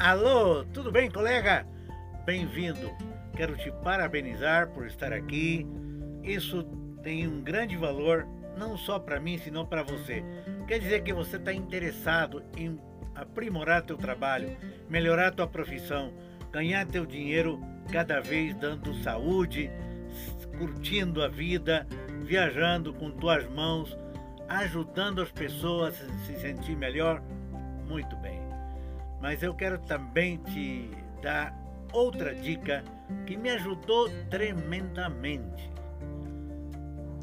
Alô, tudo bem, colega? Bem-vindo. Quero te parabenizar por estar aqui. Isso tem um grande valor, não só para mim, senão para você. Quer dizer que você está interessado em aprimorar teu trabalho, melhorar tua profissão, ganhar teu dinheiro cada vez dando saúde, curtindo a vida, viajando com tuas mãos, ajudando as pessoas a se sentir melhor. Muito bem. Mas eu quero também te dar outra dica que me ajudou tremendamente.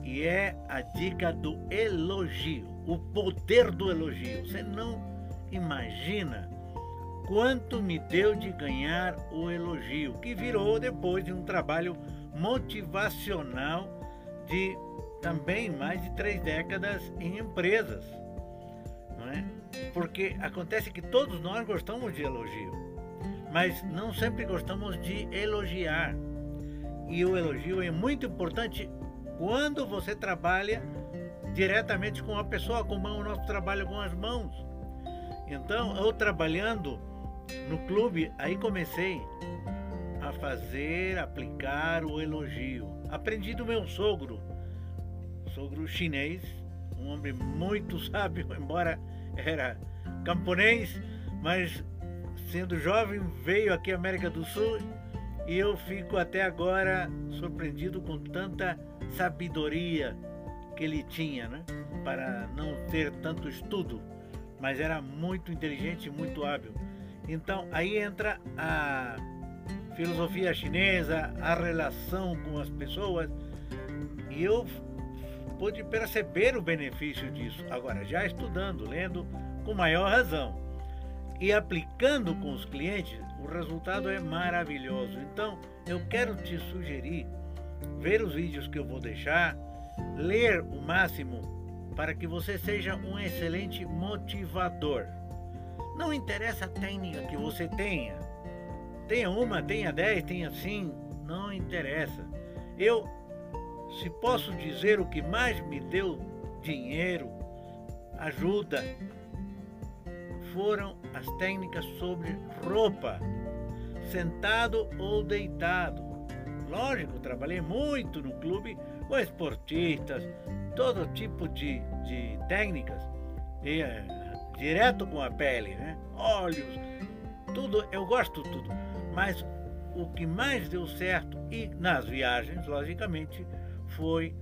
E é a dica do elogio, o poder do elogio. Você não imagina quanto me deu de ganhar o elogio, que virou depois de um trabalho motivacional de também mais de três décadas em empresas. Não é? Porque acontece que todos nós gostamos de elogio, mas não sempre gostamos de elogiar. E o elogio é muito importante quando você trabalha diretamente com a pessoa, como o nosso trabalho com as mãos. Então, eu trabalhando no clube, aí comecei a fazer, aplicar o elogio. Aprendi do meu sogro, sogro chinês, um homem muito sábio, embora era camponês, mas sendo jovem veio aqui à América do Sul e eu fico até agora surpreendido com tanta sabedoria que ele tinha, né? Para não ter tanto estudo, mas era muito inteligente e muito hábil. Então aí entra a filosofia chinesa, a relação com as pessoas, e eu pude perceber o benefício disso. Agora, já estudando, lendo com maior razão e aplicando com os clientes, o resultado é maravilhoso. Então, eu quero te sugerir ver os vídeos que eu vou deixar, ler o máximo para que você seja um excelente motivador. Não interessa a técnica que você tenha. Tenha uma, tenha dez, tenha cinco, não interessa. Eu, se posso dizer o que mais me deu dinheiro, ajuda, foram as técnicas sobre roupa, sentado ou deitado. Lógico, trabalhei muito no clube com esportistas, todo tipo de, de técnicas, e, é, direto com a pele, né? Óleos, tudo, eu gosto tudo. Mas o que mais deu certo, e nas viagens, logicamente, foi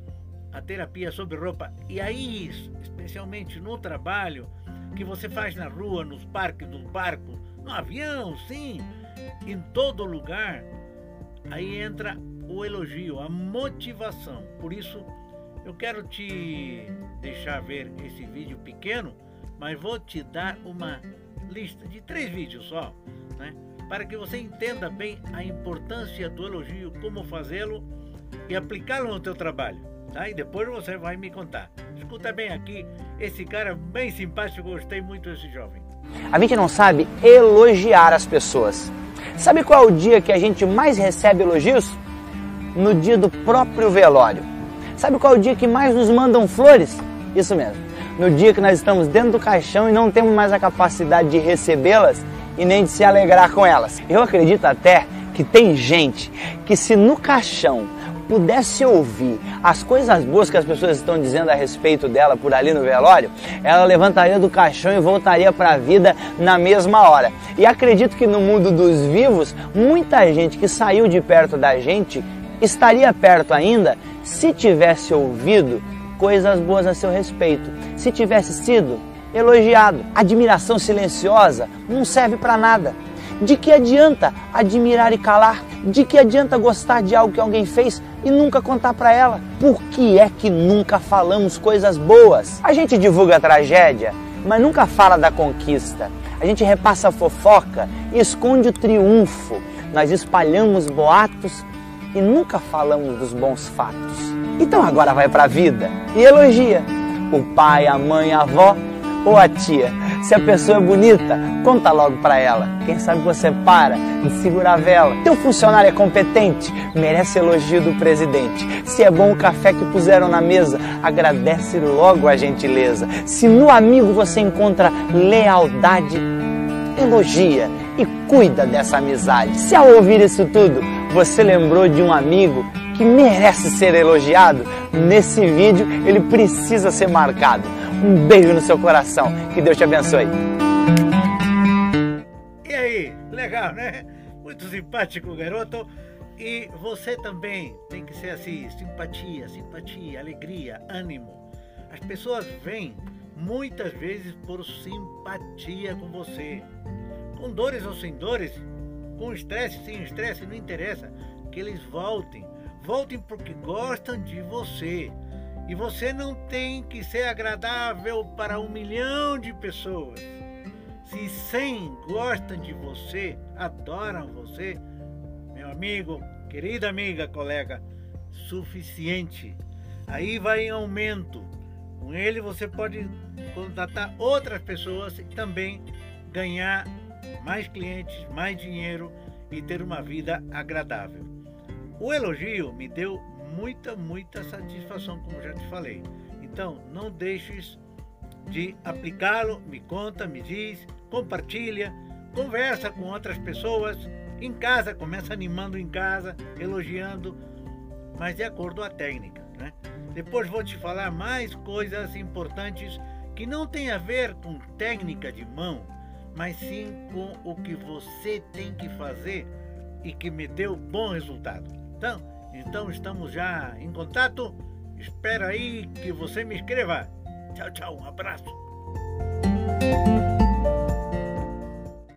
a terapia sobre roupa. E aí, especialmente no trabalho que você faz na rua, nos parques, no barco, no avião, sim, em todo lugar, aí entra o elogio, a motivação. Por isso, eu quero te deixar ver esse vídeo pequeno, mas vou te dar uma lista de três vídeos só, né? Para que você entenda bem a importância do elogio, como fazê-lo e aplicá-lo no teu trabalho, tá? E depois você vai me contar. Escuta bem aqui, esse cara bem simpático, gostei muito desse jovem. A gente não sabe elogiar as pessoas. Sabe qual é o dia que a gente mais recebe elogios? No dia do próprio velório. Sabe qual é o dia que mais nos mandam flores? Isso mesmo. No dia que nós estamos dentro do caixão e não temos mais a capacidade de recebê-las e nem de se alegrar com elas. Eu acredito até que tem gente que se no caixão pudesse ouvir as coisas boas que as pessoas estão dizendo a respeito dela por ali no velório, ela levantaria do caixão e voltaria para a vida na mesma hora. E acredito que no mundo dos vivos, muita gente que saiu de perto da gente estaria perto ainda se tivesse ouvido coisas boas a seu respeito, se tivesse sido elogiado. Admiração silenciosa não serve para nada. De que adianta admirar e calar? De que adianta gostar de algo que alguém fez e nunca contar para ela? Por que é que nunca falamos coisas boas? A gente divulga a tragédia, mas nunca fala da conquista. A gente repassa a fofoca e esconde o triunfo. Nós espalhamos boatos e nunca falamos dos bons fatos. Então agora vai para a vida e elogia o pai, a mãe, a avó ou a tia se a pessoa é bonita, conta logo para ela. Quem sabe você para de segurar a vela. Teu funcionário é competente, merece elogio do presidente. Se é bom o café que puseram na mesa, agradece logo a gentileza. Se no amigo você encontra lealdade, elogia e cuida dessa amizade. Se ao ouvir isso tudo, você lembrou de um amigo que merece ser elogiado, nesse vídeo ele precisa ser marcado. Um beijo no seu coração. Que Deus te abençoe. E aí, legal, né? Muito simpático, garoto. E você também tem que ser assim: simpatia, simpatia, alegria, ânimo. As pessoas vêm muitas vezes por simpatia com você. Com dores ou sem dores, com estresse, sem estresse, não interessa. Que eles voltem. Voltem porque gostam de você. E você não tem que ser agradável para um milhão de pessoas. Se 100 gostam de você, adoram você, meu amigo, querida amiga, colega, suficiente. Aí vai em aumento. Com ele você pode contratar outras pessoas e também ganhar mais clientes, mais dinheiro e ter uma vida agradável. O elogio me deu muita, muita satisfação, como já te falei. Então, não deixes de aplicá-lo, me conta, me diz, compartilha, conversa com outras pessoas, em casa, começa animando em casa, elogiando, mas de acordo com a técnica. Né? Depois vou te falar mais coisas importantes que não tem a ver com técnica de mão, mas sim com o que você tem que fazer e que me deu bom resultado. Então, então estamos já em contato. Espero aí que você me escreva. Tchau, tchau, um abraço.